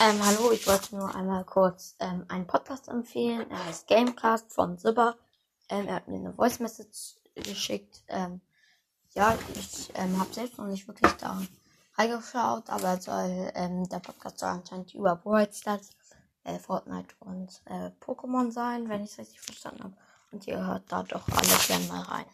Ähm, hallo, ich wollte nur einmal kurz ähm, einen Podcast empfehlen. Er heißt Gamecast von Sibber. Ähm, er hat mir eine Voice Message geschickt. Ähm, ja, ich ähm, habe selbst noch nicht wirklich da reingeschaut, aber soll, ähm, der Podcast soll anscheinend über Brawl Stars, äh, Fortnite und äh, Pokémon sein, wenn ich es richtig verstanden habe. Und ihr hört da doch alle gerne mal rein.